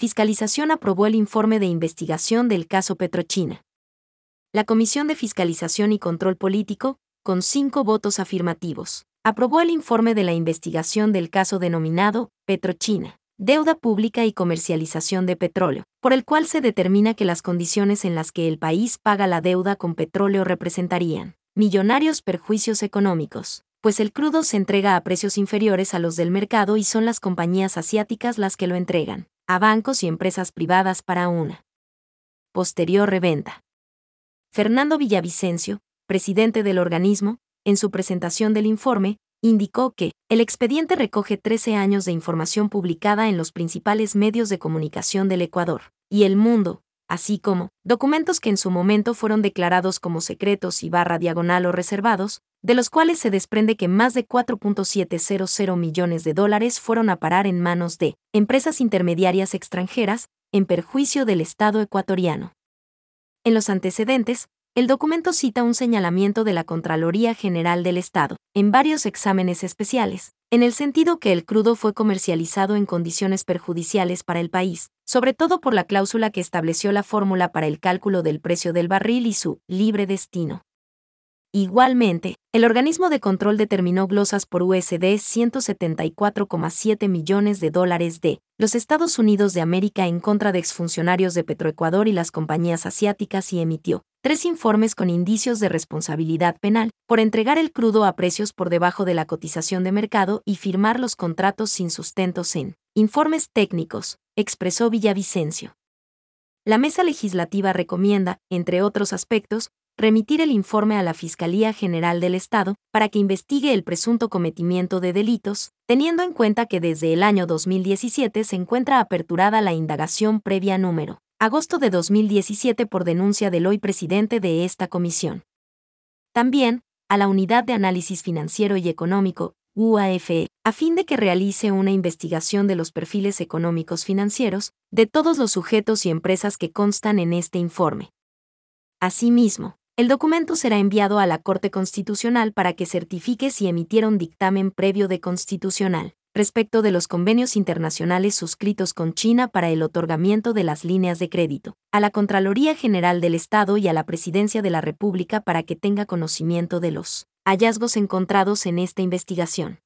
Fiscalización aprobó el informe de investigación del caso Petrochina. La Comisión de Fiscalización y Control Político, con cinco votos afirmativos, aprobó el informe de la investigación del caso denominado Petrochina, deuda pública y comercialización de petróleo, por el cual se determina que las condiciones en las que el país paga la deuda con petróleo representarían millonarios perjuicios económicos, pues el crudo se entrega a precios inferiores a los del mercado y son las compañías asiáticas las que lo entregan, a bancos y empresas privadas para una posterior reventa. Fernando Villavicencio, presidente del organismo, en su presentación del informe, indicó que el expediente recoge 13 años de información publicada en los principales medios de comunicación del Ecuador y el mundo, así como documentos que en su momento fueron declarados como secretos y barra diagonal o reservados, de los cuales se desprende que más de 4.700 millones de dólares fueron a parar en manos de empresas intermediarias extranjeras, en perjuicio del Estado ecuatoriano. En los antecedentes, el documento cita un señalamiento de la Contraloría General del Estado, en varios exámenes especiales, en el sentido que el crudo fue comercializado en condiciones perjudiciales para el país, sobre todo por la cláusula que estableció la fórmula para el cálculo del precio del barril y su libre destino. Igualmente, el organismo de control determinó glosas por USD 174,7 millones de dólares de los Estados Unidos de América en contra de exfuncionarios de Petroecuador y las compañías asiáticas y emitió tres informes con indicios de responsabilidad penal por entregar el crudo a precios por debajo de la cotización de mercado y firmar los contratos sin sustentos en informes técnicos, expresó Villavicencio. La mesa legislativa recomienda, entre otros aspectos, remitir el informe a la Fiscalía General del Estado para que investigue el presunto cometimiento de delitos, teniendo en cuenta que desde el año 2017 se encuentra aperturada la indagación previa número agosto de 2017 por denuncia del hoy presidente de esta comisión. También, a la Unidad de Análisis Financiero y Económico, UAFE, a fin de que realice una investigación de los perfiles económicos financieros de todos los sujetos y empresas que constan en este informe. Asimismo, el documento será enviado a la Corte Constitucional para que certifique si emitieron dictamen previo de constitucional respecto de los convenios internacionales suscritos con China para el otorgamiento de las líneas de crédito, a la Contraloría General del Estado y a la Presidencia de la República para que tenga conocimiento de los hallazgos encontrados en esta investigación.